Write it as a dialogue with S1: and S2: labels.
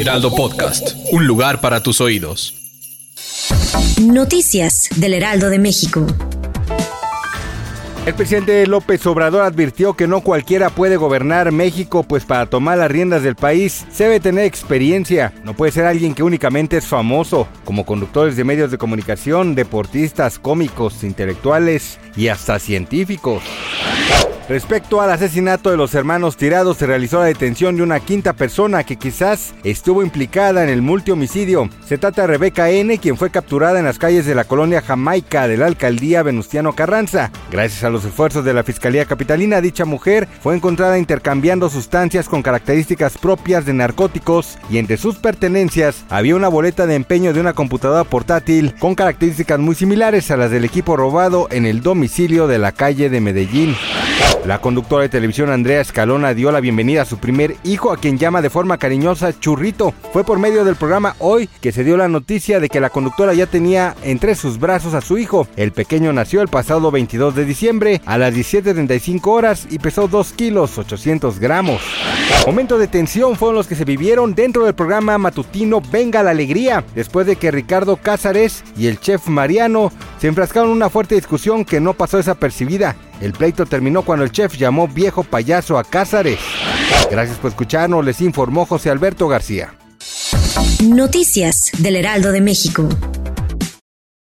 S1: Heraldo Podcast, un lugar para tus oídos.
S2: Noticias del Heraldo de México.
S3: El presidente López Obrador advirtió que no cualquiera puede gobernar México, pues para tomar las riendas del país se debe tener experiencia. No puede ser alguien que únicamente es famoso, como conductores de medios de comunicación, deportistas, cómicos, intelectuales y hasta científicos. Respecto al asesinato de los hermanos tirados, se realizó la detención de una quinta persona que quizás estuvo implicada en el multihomicidio. Se trata de Rebeca N., quien fue capturada en las calles de la colonia Jamaica de la alcaldía Venustiano Carranza. Gracias a los esfuerzos de la Fiscalía Capitalina, dicha mujer fue encontrada intercambiando sustancias con características propias de narcóticos y entre sus pertenencias había una boleta de empeño de una computadora portátil con características muy similares a las del equipo robado en el domicilio de la calle de Medellín. La conductora de televisión Andrea Escalona dio la bienvenida a su primer hijo, a quien llama de forma cariñosa Churrito. Fue por medio del programa Hoy que se dio la noticia de que la conductora ya tenía entre sus brazos a su hijo. El pequeño nació el pasado 22 de diciembre a las 17.35 horas y pesó 2 kilos 800 gramos. Momentos de tensión fueron los que se vivieron dentro del programa matutino Venga la Alegría, después de que Ricardo Cázares y el chef Mariano se enfrascaron en una fuerte discusión que no pasó desapercibida. El pleito terminó cuando el chef llamó viejo payaso a Cázares. Gracias por escucharnos, les informó José Alberto García.
S2: Noticias del Heraldo de México.